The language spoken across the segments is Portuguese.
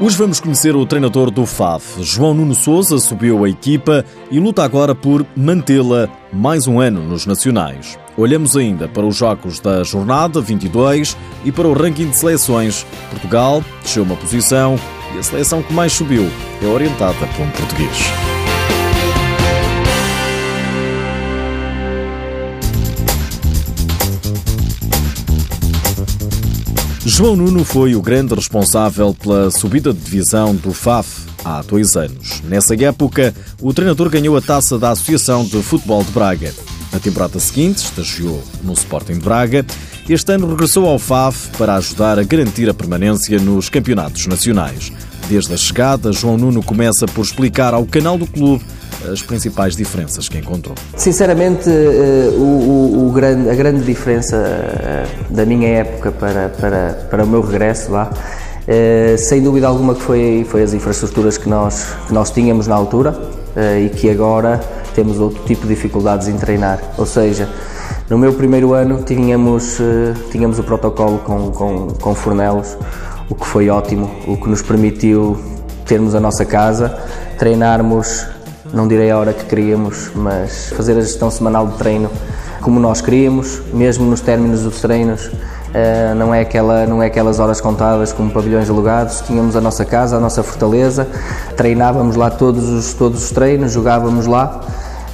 Hoje vamos conhecer o treinador do FAF. João Nuno Souza subiu a equipa e luta agora por mantê-la mais um ano nos Nacionais. Olhamos ainda para os jogos da jornada 22 e para o ranking de seleções. Portugal desceu uma posição e a seleção que mais subiu é orientada por um português. João Nuno foi o grande responsável pela subida de divisão do FAF há dois anos. Nessa época, o treinador ganhou a taça da Associação de Futebol de Braga. Na temporada seguinte, estagiou no Sporting de Braga. Este ano regressou ao FAF para ajudar a garantir a permanência nos campeonatos nacionais. Desde a chegada, João Nuno começa por explicar ao canal do clube as principais diferenças que encontrou? Sinceramente, eh, o, o, o grande, a grande diferença eh, da minha época para, para, para o meu regresso lá, eh, sem dúvida alguma que foi, foi as infraestruturas que nós, que nós tínhamos na altura e que agora temos outro tipo de dificuldades em treinar. Ou seja, no meu primeiro ano tínhamos, tínhamos o protocolo com, com, com fornelos, o que foi ótimo, o que nos permitiu termos a nossa casa, treinarmos não direi a hora que queríamos, mas fazer a gestão semanal de treino como nós queríamos, mesmo nos términos dos treinos, Uh, não, é aquela, não é aquelas horas contadas como pavilhões alugados, tínhamos a nossa casa, a nossa fortaleza, treinávamos lá todos os, todos os treinos, jogávamos lá.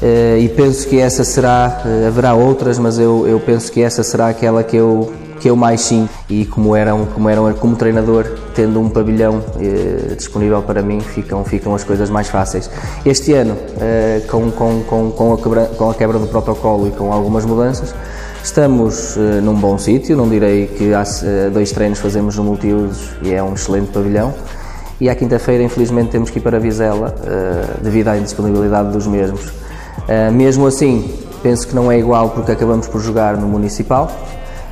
Uh, e penso que essa será, uh, haverá outras, mas eu, eu penso que essa será aquela que eu, que eu mais sim e como eram como eram como treinador tendo um pavilhão eh, disponível para mim ficam ficam as coisas mais fáceis. Este ano eh, com, com, com, com, a quebra, com a quebra do protocolo e com algumas mudanças estamos eh, num bom sítio. Não direi que há eh, dois treinos fazemos no multiusos e é um excelente pavilhão. E à quinta-feira infelizmente temos que ir para Vizela eh, devido à indisponibilidade dos mesmos. Mesmo assim penso que não é igual porque acabamos por jogar no municipal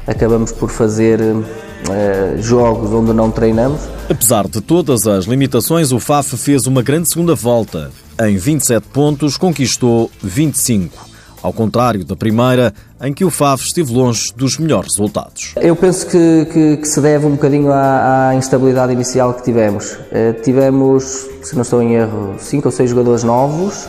acabamos por fazer uh, jogos onde não treinamos. Apesar de todas as limitações, o FAF fez uma grande segunda volta. Em 27 pontos, conquistou 25. Ao contrário da primeira, em que o FAF esteve longe dos melhores resultados. Eu penso que, que, que se deve um bocadinho à, à, instabilidade inicial que tivemos. Uh, tivemos, se não estou em erro, 5 ou 6 jogadores novos,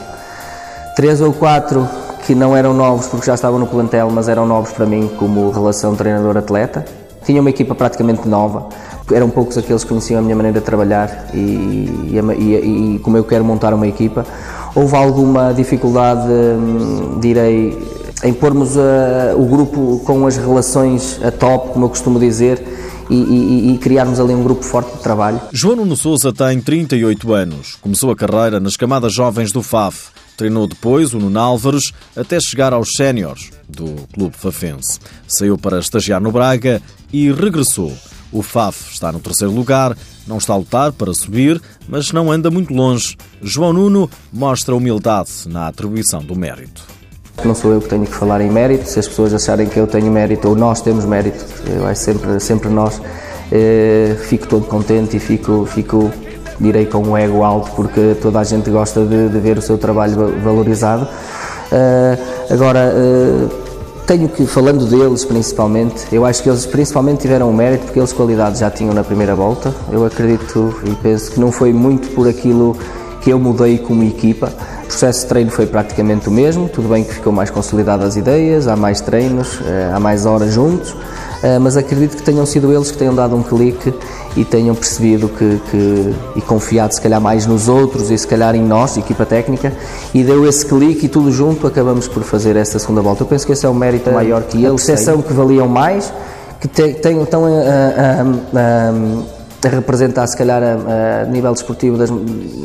3 ou 4 que não eram novos porque já estavam no plantel, mas eram novos para mim como relação treinador-atleta. Tinha uma equipa praticamente nova, eram poucos aqueles que conheciam a minha maneira de trabalhar e, e, e, e como eu quero montar uma equipa. Houve alguma dificuldade, hum, direi, em pormos a, o grupo com as relações a top, como eu costumo dizer, e, e, e, criarmos ali um grupo forte de trabalho. João Nuno Souza tem 38 anos. Começou a carreira nas camadas jovens do FAF. Treinou depois o Nuno Álvares até chegar aos séniores do Clube Fafense. Saiu para estagiar no Braga e regressou. O FAF está no terceiro lugar, não está a lutar para subir, mas não anda muito longe. João Nuno mostra humildade na atribuição do mérito. Não sou eu que tenho que falar em mérito, se as pessoas acharem que eu tenho mérito ou nós temos mérito, eu acho sempre, sempre nós, eh, fico todo contente e fico, fico direi com um ego alto, porque toda a gente gosta de, de ver o seu trabalho valorizado. Uh, agora, uh, tenho que, falando deles principalmente, eu acho que eles principalmente tiveram o mérito porque eles qualidade já tinham na primeira volta. Eu acredito e penso que não foi muito por aquilo que eu mudei como equipa. O processo de treino foi praticamente o mesmo, tudo bem que ficou mais consolidado as ideias, há mais treinos, eh, há mais horas juntos, mas acredito que tenham sido eles que tenham dado um clique e tenham percebido que, que, e confiado se calhar mais nos outros e se calhar em nós, equipa técnica, e deu esse clique e tudo junto acabamos por fazer esta segunda volta. Eu penso que esse é o mérito maior que eles, a percepção que valiam mais, que tenham estão a, a, a, a, representar se calhar a, nível desportivo das,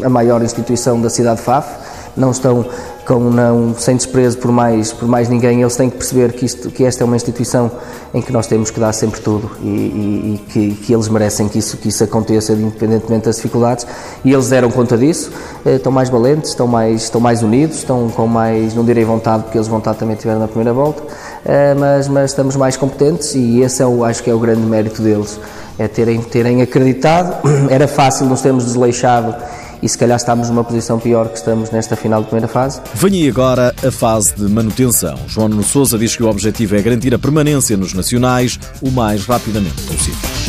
a maior instituição da cidade de Faf, não estão com não sem desprezo por mais por mais ninguém. Eles têm que perceber que isto que esta é uma instituição em que nós temos que dar sempre tudo e, e, e que, que, eles merecem que isso que isso aconteça independentemente das dificuldades. E eles deram conta disso. Eh, estão mais valentes estão mais estão mais unidos estão com mais não direi vontade porque eles vontade também tiveram na primeira volta eh, mas mas estamos mais competentes e esse é o acho que é o grande mérito deles. É terem terem acreditado. Era fácil nos termos desleixado e se calhar estamos numa posição pior que estamos nesta final de primeira fase. Vem aí agora a fase de manutenção. João Nuno Souza diz que o objetivo é garantir a permanência nos nacionais o mais rapidamente possível.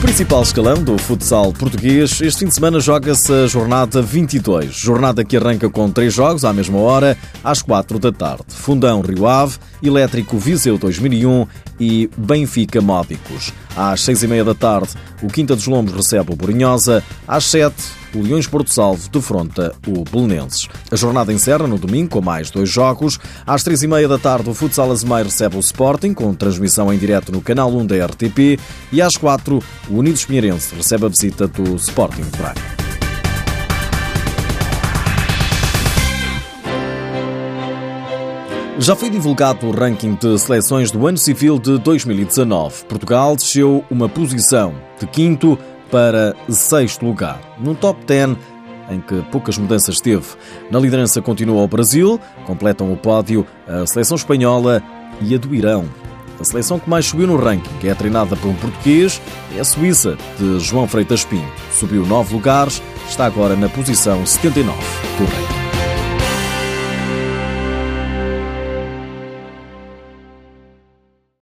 Principal escalão do futsal português, este fim de semana joga-se a jornada 22. Jornada que arranca com três jogos à mesma hora, às quatro da tarde. Fundão Rio Ave, Elétrico Viseu 2001 e Benfica Módicos. Às seis e meia da tarde, o Quinta dos Lombos recebe o Borinhosa. Às sete, o Leões Porto Salvo defronta o Belenenses. A jornada encerra no domingo com mais dois jogos. Às três e meia da tarde, o Futsal Azemeiro recebe o Sporting, com transmissão em direto no canal 1 da RTP. E às quatro, o Unidos Pinheirense recebe a visita do Sporting de Braga. Já foi divulgado o ranking de seleções do ano civil de 2019. Portugal desceu uma posição de quinto para sexto lugar, num top 10 em que poucas mudanças teve. Na liderança continua o Brasil, completam o pódio a seleção espanhola e a do Irão. A seleção que mais subiu no ranking, que é treinada por um português, é a Suíça, de João Freitas Pinto. Subiu nove lugares, está agora na posição 79 do ranking.